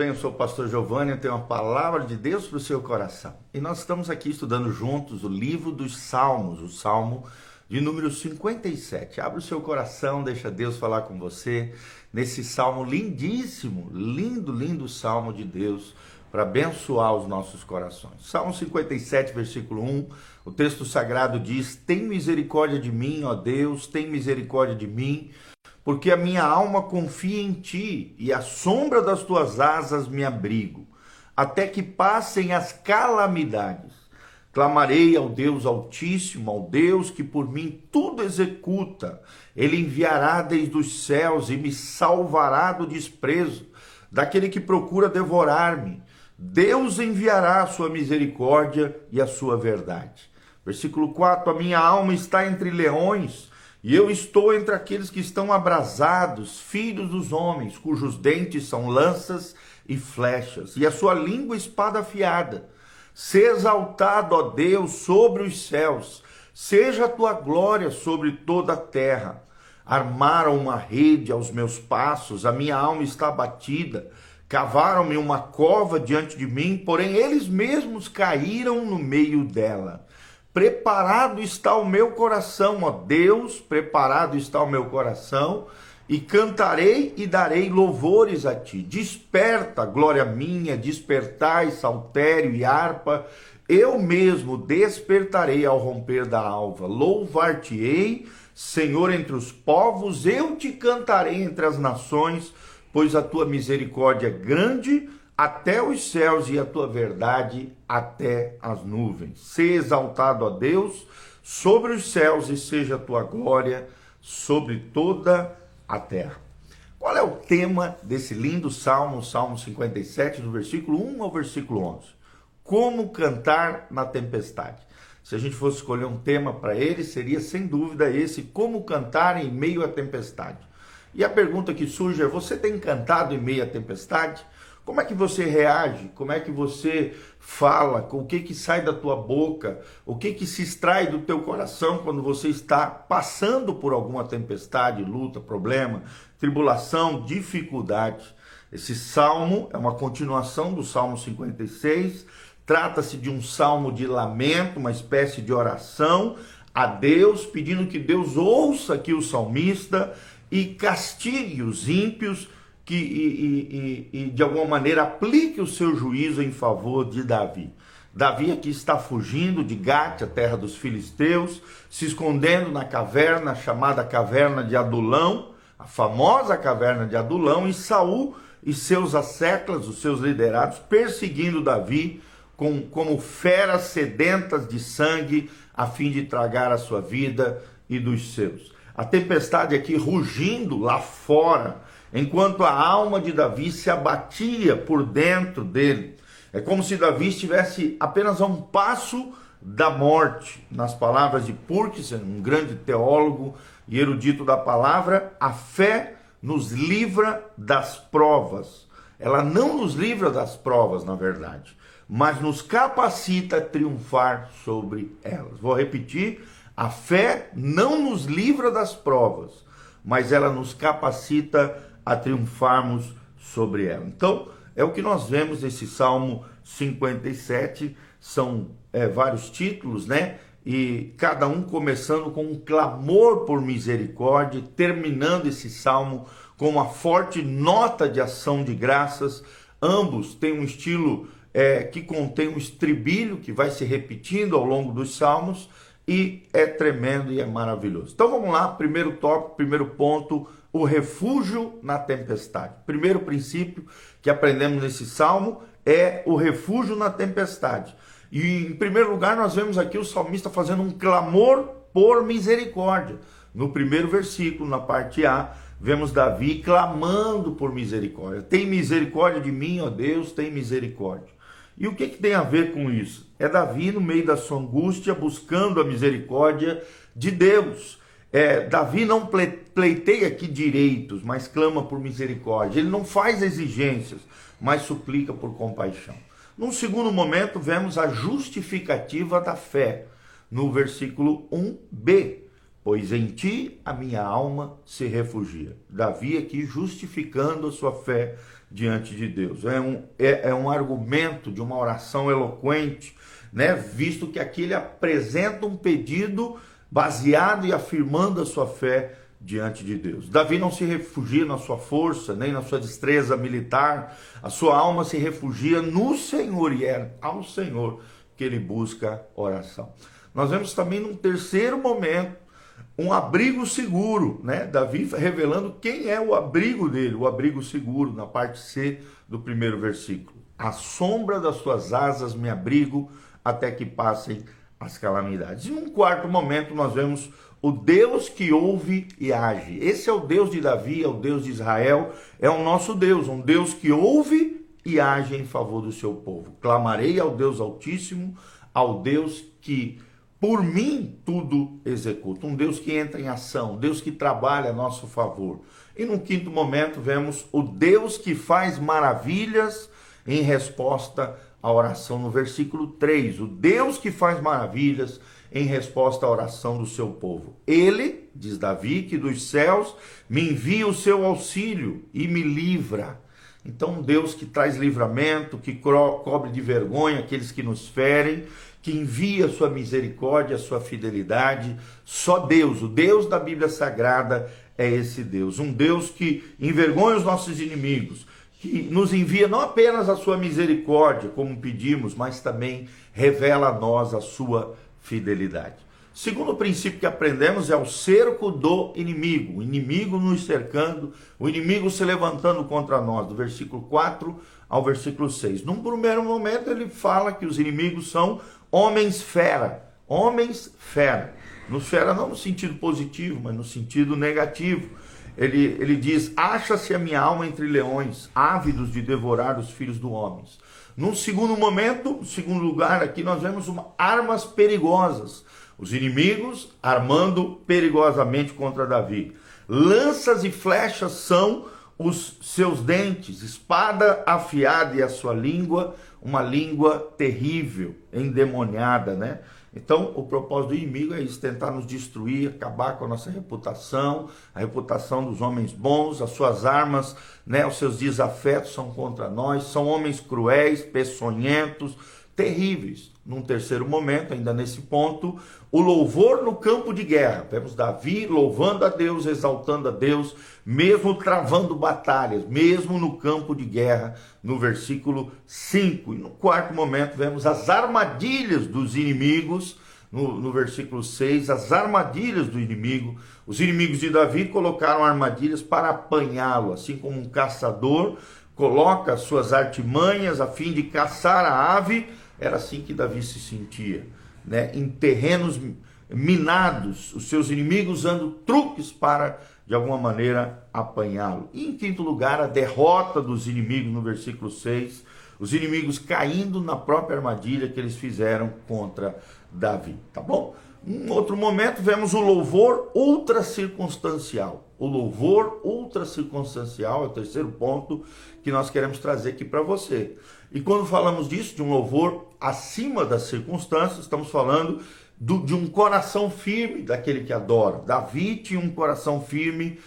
Bem, eu sou o pastor Giovanni, eu tenho uma palavra de Deus para o seu coração. E nós estamos aqui estudando juntos o livro dos Salmos, o Salmo de número 57. Abre o seu coração, deixa Deus falar com você nesse salmo lindíssimo, lindo, lindo salmo de Deus para abençoar os nossos corações. Salmo 57, versículo 1, o texto sagrado diz: Tem misericórdia de mim, ó Deus, tem misericórdia de mim porque a minha alma confia em ti e à sombra das tuas asas me abrigo, até que passem as calamidades. Clamarei ao Deus Altíssimo, ao Deus que por mim tudo executa. Ele enviará desde os céus e me salvará do desprezo, daquele que procura devorar-me. Deus enviará a sua misericórdia e a sua verdade. Versículo 4: A minha alma está entre leões e eu estou entre aqueles que estão abrasados, filhos dos homens, cujos dentes são lanças e flechas, e a sua língua espada afiada. Se exaltado, ó Deus, sobre os céus, seja a tua glória sobre toda a terra. Armaram uma rede aos meus passos, a minha alma está abatida. Cavaram-me uma cova diante de mim, porém eles mesmos caíram no meio dela. Preparado está o meu coração, ó Deus, preparado está o meu coração, e cantarei e darei louvores a ti. Desperta, glória minha, despertai, saltério e harpa. Eu mesmo despertarei ao romper da alva. Louvar-te-ei, Senhor, entre os povos, eu te cantarei entre as nações, pois a tua misericórdia é grande até os céus e a tua verdade até as nuvens. Se exaltado a Deus sobre os céus e seja a tua glória sobre toda a terra. Qual é o tema desse lindo salmo, Salmo 57, do versículo 1 ao versículo 11? Como cantar na tempestade. Se a gente fosse escolher um tema para ele, seria sem dúvida esse: como cantar em meio à tempestade. E a pergunta que surge é: você tem cantado em meio à tempestade? Como é que você reage? Como é que você fala? O que que sai da tua boca? O que que se extrai do teu coração quando você está passando por alguma tempestade, luta, problema, tribulação, dificuldade? Esse salmo é uma continuação do Salmo 56. Trata-se de um salmo de lamento, uma espécie de oração a Deus, pedindo que Deus ouça aqui o salmista e castigue os ímpios que e, e, e, de alguma maneira aplique o seu juízo em favor de Davi. Davi aqui está fugindo de Gate, a terra dos filisteus, se escondendo na caverna chamada caverna de Adulão, a famosa caverna de Adulão, e Saul e seus asseclas, os seus liderados, perseguindo Davi com, como feras sedentas de sangue, a fim de tragar a sua vida e dos seus. A tempestade aqui rugindo lá fora, enquanto a alma de Davi se abatia por dentro dele. É como se Davi estivesse apenas a um passo da morte. Nas palavras de Purksen, um grande teólogo e erudito da palavra, a fé nos livra das provas. Ela não nos livra das provas, na verdade, mas nos capacita a triunfar sobre elas. Vou repetir: a fé não nos livra das provas, mas ela nos capacita a triunfarmos sobre ela. Então, é o que nós vemos nesse Salmo 57, são é, vários títulos, né? E cada um começando com um clamor por misericórdia, terminando esse salmo com uma forte nota de ação de graças. Ambos têm um estilo é, que contém um estribilho que vai se repetindo ao longo dos salmos e é tremendo e é maravilhoso. Então vamos lá, primeiro tópico, primeiro ponto, o refúgio na tempestade. Primeiro princípio que aprendemos nesse salmo é o refúgio na tempestade. E em primeiro lugar, nós vemos aqui o salmista fazendo um clamor por misericórdia. No primeiro versículo, na parte A, vemos Davi clamando por misericórdia. Tem misericórdia de mim, ó Deus, tem misericórdia. E o que, que tem a ver com isso? É Davi, no meio da sua angústia, buscando a misericórdia de Deus. É, Davi não pleiteia aqui direitos, mas clama por misericórdia. Ele não faz exigências, mas suplica por compaixão. Num segundo momento, vemos a justificativa da fé, no versículo 1b. pois em ti a minha alma se refugia. Davi aqui justificando a sua fé diante de Deus. É um, é, é um argumento de uma oração eloquente, né? visto que aqui ele apresenta um pedido baseado e afirmando a sua fé diante de Deus. Davi não se refugia na sua força, nem na sua destreza militar, a sua alma se refugia no Senhor e é ao Senhor que ele busca oração. Nós vemos também num terceiro momento um abrigo seguro, né? Davi revelando quem é o abrigo dele, o abrigo seguro, na parte C do primeiro versículo. A sombra das suas asas me abrigo até que passem as calamidades. E num quarto momento nós vemos o Deus que ouve e age. Esse é o Deus de Davi, é o Deus de Israel, é o nosso Deus, um Deus que ouve e age em favor do seu povo. Clamarei ao Deus Altíssimo, ao Deus que por mim tudo executa. Um Deus que entra em ação, Deus que trabalha a nosso favor. E no quinto momento vemos o Deus que faz maravilhas em resposta à oração no versículo 3. O Deus que faz maravilhas em resposta à oração do seu povo. Ele, diz Davi, que dos céus me envia o seu auxílio e me livra. Então, Deus que traz livramento, que cobre de vergonha aqueles que nos ferem, que envia a sua misericórdia, a sua fidelidade. Só Deus, o Deus da Bíblia Sagrada, é esse Deus. Um Deus que envergonha os nossos inimigos, que nos envia não apenas a sua misericórdia, como pedimos, mas também revela a nós a sua fidelidade. Segundo princípio que aprendemos é o cerco do inimigo, o inimigo nos cercando, o inimigo se levantando contra nós, do versículo 4 ao versículo 6. Num primeiro momento ele fala que os inimigos são homens fera, homens fera. No fera não no sentido positivo, mas no sentido negativo. Ele, ele diz: Acha-se a minha alma entre leões, ávidos de devorar os filhos do homem. Num segundo momento, segundo lugar, aqui nós vemos uma, armas perigosas. Os inimigos armando perigosamente contra Davi. Lanças e flechas são os seus dentes, espada afiada e a sua língua, uma língua terrível, endemoniada, né? Então, o propósito do inimigo é isso, tentar nos destruir, acabar com a nossa reputação, a reputação dos homens bons, as suas armas, né, os seus desafetos são contra nós, são homens cruéis, peçonhentos, terríveis. Num terceiro momento, ainda nesse ponto, o louvor no campo de guerra. Vemos Davi louvando a Deus, exaltando a Deus, mesmo travando batalhas, mesmo no campo de guerra, no versículo 5. E no quarto momento, vemos as armadilhas dos inimigos. No, no, versículo 6, as armadilhas do inimigo. Os inimigos de Davi colocaram armadilhas para apanhá-lo, assim como um caçador coloca suas artimanhas a fim de caçar a ave era assim que Davi se sentia, né? em terrenos minados, os seus inimigos usando truques para, de alguma maneira, apanhá-lo. E em quinto lugar, a derrota dos inimigos, no versículo 6, os inimigos caindo na própria armadilha que eles fizeram contra Davi, tá bom? Em outro momento, vemos o louvor ultra circunstancial. O louvor ultra circunstancial é o terceiro ponto que nós queremos trazer aqui para você. E quando falamos disso, de um louvor acima das circunstâncias, estamos falando do, de um coração firme daquele que adora. Davi tinha um coração firme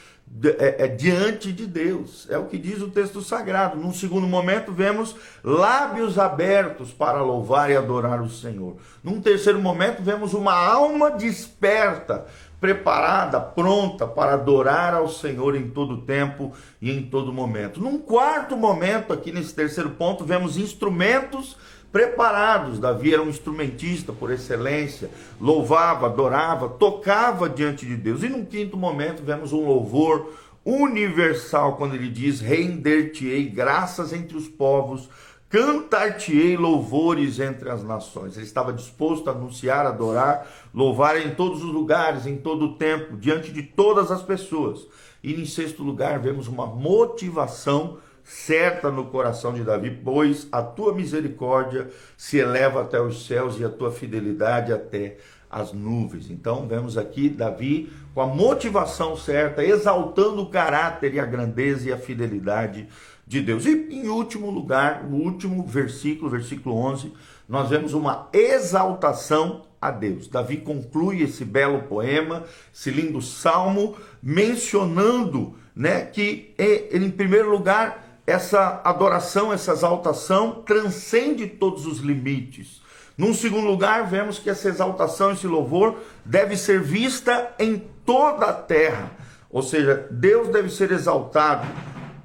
é, é, diante de Deus. É o que diz o texto sagrado. Num segundo momento, vemos lábios abertos para louvar e adorar o Senhor. Num terceiro momento, vemos uma alma desperta preparada, pronta para adorar ao Senhor em todo tempo e em todo momento. Num quarto momento, aqui nesse terceiro ponto, vemos instrumentos preparados. Davi era um instrumentista por excelência, louvava, adorava, tocava diante de Deus. E num quinto momento, vemos um louvor universal quando ele diz: Render-te-ei graças entre os povos Cantar-te-ei louvores entre as nações. Ele estava disposto a anunciar, adorar, louvar em todos os lugares, em todo o tempo, diante de todas as pessoas. E em sexto lugar, vemos uma motivação certa no coração de Davi, pois a tua misericórdia se eleva até os céus e a tua fidelidade até as nuvens. Então, vemos aqui Davi com a motivação certa, exaltando o caráter e a grandeza e a fidelidade de Deus. E em último lugar, o último versículo, versículo 11, nós vemos uma exaltação a Deus. Davi conclui esse belo poema, esse lindo salmo, mencionando né, que, em primeiro lugar, essa adoração, essa exaltação transcende todos os limites. Num segundo lugar, vemos que essa exaltação, esse louvor, deve ser vista em toda a terra. Ou seja, Deus deve ser exaltado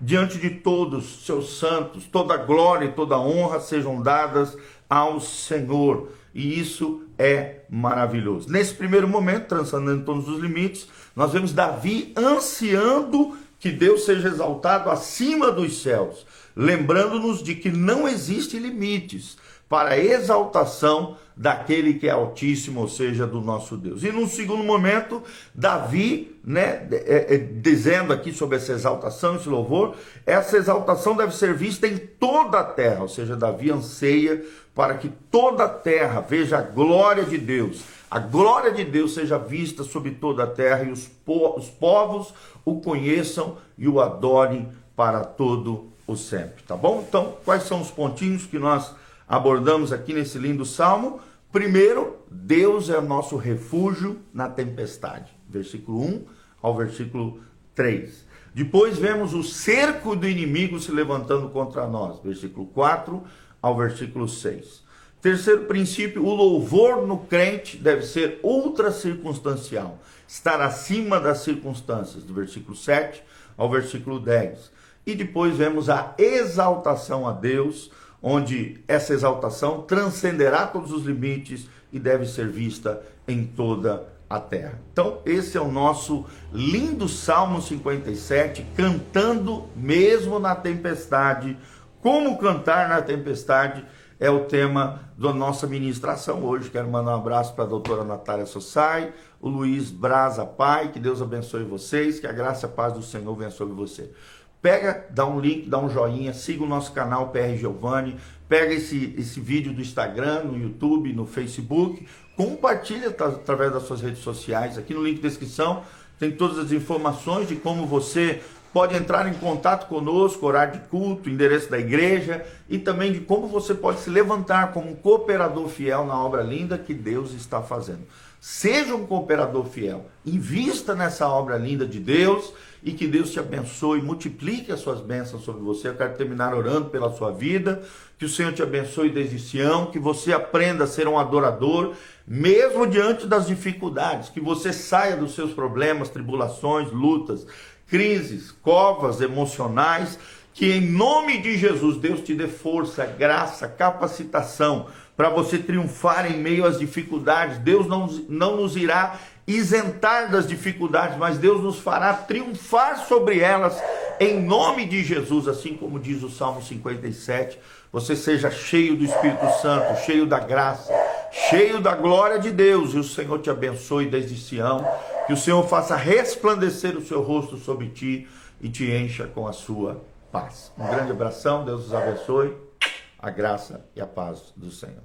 diante de todos seus santos, toda glória e toda honra sejam dadas ao Senhor. E isso é maravilhoso. Nesse primeiro momento, transcendendo todos os limites, nós vemos Davi ansiando que Deus seja exaltado acima dos céus, lembrando-nos de que não existem limites para a exaltação daquele que é altíssimo, ou seja, do nosso Deus. E num segundo momento, Davi, né, é, é, dizendo aqui sobre essa exaltação, esse louvor, essa exaltação deve ser vista em toda a terra, ou seja, Davi anseia para que toda a terra veja a glória de Deus, a glória de Deus seja vista sobre toda a terra e os, po os povos o conheçam e o adorem para todo o sempre, tá bom? Então, quais são os pontinhos que nós abordamos aqui nesse lindo salmo? Primeiro, Deus é nosso refúgio na tempestade. Versículo 1 ao versículo 3. Depois vemos o cerco do inimigo se levantando contra nós. Versículo 4 ao versículo 6. Terceiro princípio, o louvor no crente deve ser ultra circunstancial, estar acima das circunstâncias, do versículo 7 ao versículo 10. E depois vemos a exaltação a Deus, onde essa exaltação transcenderá todos os limites e deve ser vista em toda a terra. Então, esse é o nosso lindo Salmo 57, cantando mesmo na tempestade. Como cantar na tempestade é o tema da nossa ministração hoje. Quero mandar um abraço para a doutora Natália Sossai, o Luiz Braza Pai, que Deus abençoe vocês, que a graça e a paz do Senhor venha sobre você. Pega, dá um link, dá um joinha, siga o nosso canal PR Giovanni, pega esse, esse vídeo do Instagram, no YouTube, no Facebook, compartilha através das suas redes sociais. Aqui no link de descrição tem todas as informações de como você pode entrar em contato conosco, horário de culto, endereço da igreja e também de como você pode se levantar como um cooperador fiel na obra linda que Deus está fazendo. Seja um cooperador fiel, invista nessa obra linda de Deus e que Deus te abençoe, multiplique as suas bênçãos sobre você. Eu quero terminar orando pela sua vida, que o Senhor te abençoe desde Sião, que você aprenda a ser um adorador, mesmo diante das dificuldades, que você saia dos seus problemas, tribulações, lutas, crises, covas emocionais, que em nome de Jesus Deus te dê força, graça, capacitação para você triunfar em meio às dificuldades. Deus não, não nos irá isentar das dificuldades, mas Deus nos fará triunfar sobre elas em nome de Jesus, assim como diz o Salmo 57. Você seja cheio do Espírito Santo, cheio da graça, cheio da glória de Deus, e o Senhor te abençoe desde Sião, que o Senhor faça resplandecer o seu rosto sobre ti e te encha com a sua paz. Um grande abração, Deus os abençoe a graça e a paz do Senhor.